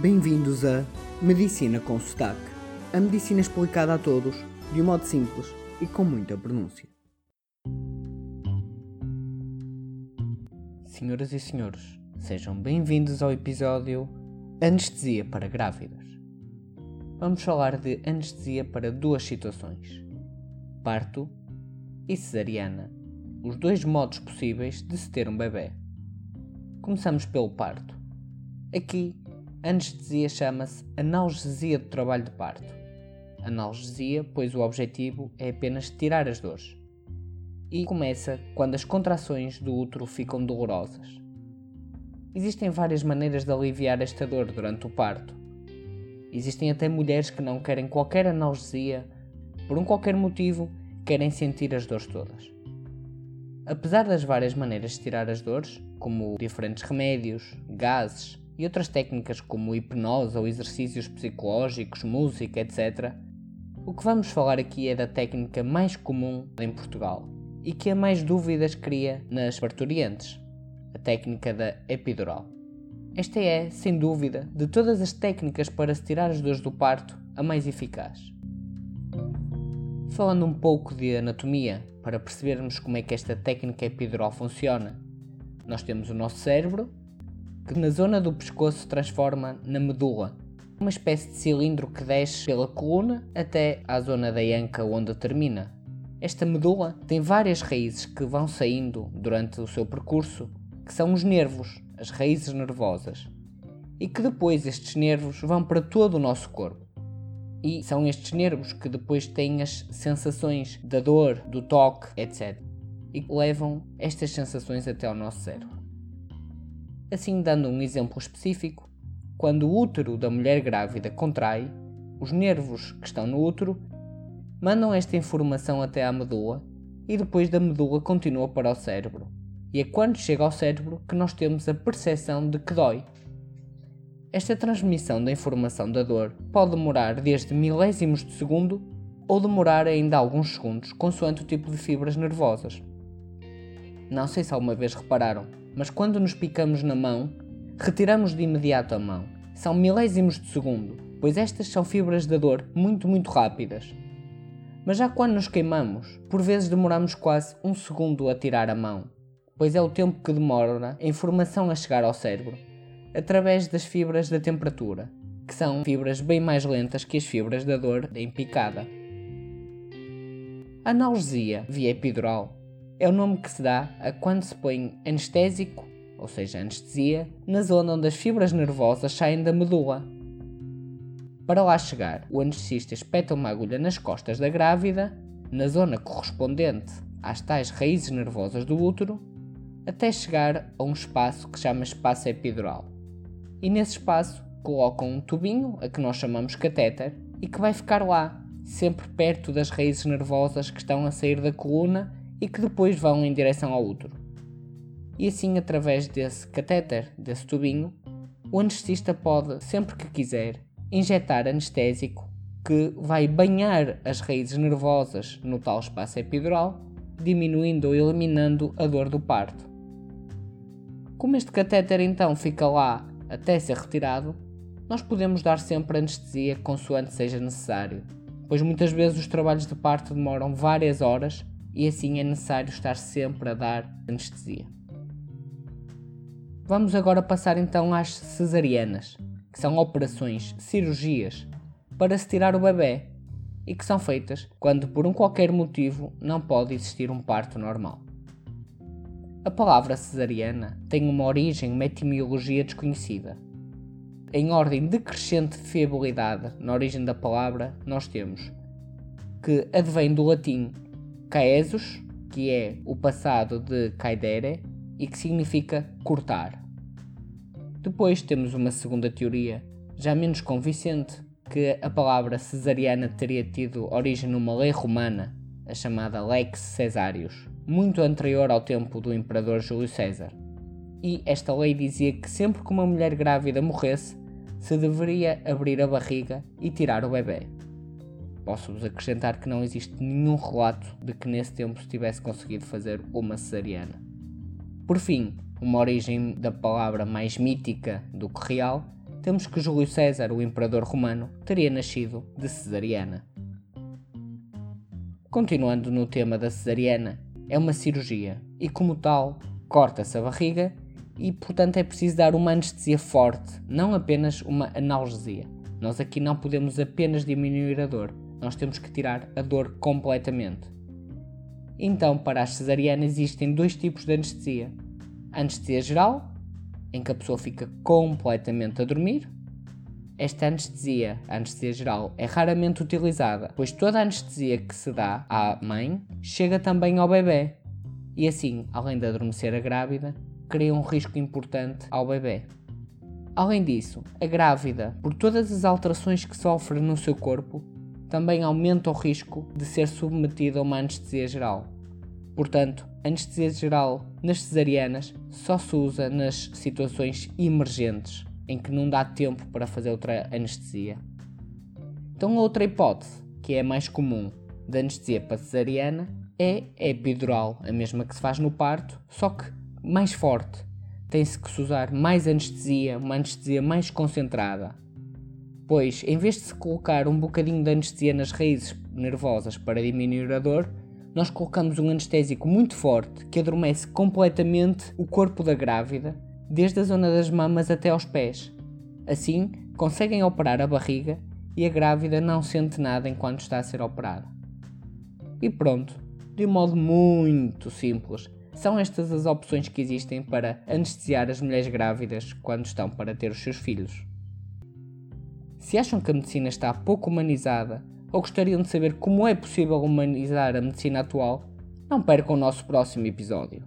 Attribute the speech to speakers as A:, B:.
A: Bem-vindos a Medicina com Sotaque. A medicina explicada a todos, de um modo simples e com muita pronúncia. Senhoras e senhores, sejam bem-vindos ao episódio Anestesia para Grávidas. Vamos falar de anestesia para duas situações: parto e cesariana, os dois modos possíveis de se ter um bebê. Começamos pelo parto. Aqui, anestesia chama-se analgesia do trabalho de parto. Analgesia, pois o objetivo é apenas tirar as dores. E começa quando as contrações do útero ficam dolorosas. Existem várias maneiras de aliviar esta dor durante o parto. Existem até mulheres que não querem qualquer analgesia, por um qualquer motivo, querem sentir as dores todas. Apesar das várias maneiras de tirar as dores, como diferentes remédios, gases e outras técnicas como hipnose ou exercícios psicológicos, música, etc., o que vamos falar aqui é da técnica mais comum em Portugal e que a mais dúvidas cria nas parturientes, a técnica da epidural. Esta é, sem dúvida, de todas as técnicas para se tirar as dores do parto, a mais eficaz. Falando um pouco de anatomia, para percebermos como é que esta técnica epidural funciona, nós temos o nosso cérebro, que na zona do pescoço transforma na medula, uma espécie de cilindro que desce pela coluna até à zona da anca onde termina. Esta medula tem várias raízes que vão saindo durante o seu percurso, que são os nervos, as raízes nervosas, e que depois estes nervos vão para todo o nosso corpo. E são estes nervos que depois têm as sensações da dor, do toque, etc. E levam estas sensações até ao nosso cérebro. Assim, dando um exemplo específico, quando o útero da mulher grávida contrai, os nervos que estão no útero mandam esta informação até à medula e depois da medula continua para o cérebro. E é quando chega ao cérebro que nós temos a percepção de que dói. Esta transmissão da informação da dor pode demorar desde milésimos de segundo ou demorar ainda alguns segundos, consoante o tipo de fibras nervosas. Não sei se alguma vez repararam, mas quando nos picamos na mão, retiramos de imediato a mão. São milésimos de segundo, pois estas são fibras da dor muito, muito rápidas. Mas já quando nos queimamos, por vezes demoramos quase um segundo a tirar a mão, pois é o tempo que demora a informação a chegar ao cérebro através das fibras da temperatura, que são fibras bem mais lentas que as fibras da dor em picada. Analgesia via epidural é o nome que se dá a quando se põe anestésico, ou seja, anestesia, na zona onde as fibras nervosas saem da medula. Para lá chegar, o anestesista espeta uma agulha nas costas da grávida, na zona correspondente às tais raízes nervosas do útero, até chegar a um espaço que chama espaço epidural e nesse espaço colocam um tubinho, a que nós chamamos catéter, e que vai ficar lá, sempre perto das raízes nervosas que estão a sair da coluna e que depois vão em direção ao útero. E assim, através desse catéter, desse tubinho, o anestesista pode, sempre que quiser, injetar anestésico que vai banhar as raízes nervosas no tal espaço epidural, diminuindo ou eliminando a dor do parto. Como este catéter então fica lá até ser retirado, nós podemos dar sempre anestesia consoante seja necessário, pois muitas vezes os trabalhos de parto demoram várias horas e assim é necessário estar sempre a dar anestesia. Vamos agora passar então às cesarianas, que são operações, cirurgias, para se tirar o bebê e que são feitas quando por um qualquer motivo não pode existir um parto normal. A palavra cesariana tem uma origem, uma etimologia desconhecida. Em ordem de fiabilidade na origem da palavra, nós temos que advém do latim caesus, que é o passado de caedere e que significa cortar. Depois temos uma segunda teoria, já menos convincente, que a palavra cesariana teria tido origem numa lei romana, a chamada Lex Caesarius muito anterior ao tempo do imperador Júlio César. E esta lei dizia que sempre que uma mulher grávida morresse, se deveria abrir a barriga e tirar o bebê. Posso-vos acrescentar que não existe nenhum relato de que nesse tempo se tivesse conseguido fazer uma cesariana. Por fim, uma origem da palavra mais mítica do que real temos que Júlio César, o imperador romano, teria nascido de cesariana. Continuando no tema da cesariana, é uma cirurgia e, como tal, corta-se a barriga e, portanto, é preciso dar uma anestesia forte, não apenas uma analgesia. Nós aqui não podemos apenas diminuir a dor, nós temos que tirar a dor completamente. Então, para as cesarianas existem dois tipos de anestesia: anestesia geral, em que a pessoa fica completamente a dormir. Esta anestesia, a anestesia geral, é raramente utilizada, pois toda a anestesia que se dá à mãe chega também ao bebê. E assim, além de adormecer a grávida, cria um risco importante ao bebê. Além disso, a grávida, por todas as alterações que sofre no seu corpo, também aumenta o risco de ser submetida a uma anestesia geral. Portanto, anestesia geral nas cesarianas só se usa nas situações emergentes, em que não dá tempo para fazer outra anestesia. Então, outra hipótese, que é a mais comum da anestesia para cesariana, é epidural, a mesma que se faz no parto, só que mais forte. Tem-se que se usar mais anestesia, uma anestesia mais concentrada, pois em vez de se colocar um bocadinho de anestesia nas raízes nervosas para diminuir a dor, nós colocamos um anestésico muito forte que adormece completamente o corpo da grávida, desde a zona das mamas até aos pés. Assim, conseguem operar a barriga e a grávida não sente nada enquanto está a ser operada. E pronto, de um modo muito simples, são estas as opções que existem para anestesiar as mulheres grávidas quando estão para ter os seus filhos. Se acham que a medicina está pouco humanizada ou gostariam de saber como é possível humanizar a medicina atual, não percam o nosso próximo episódio.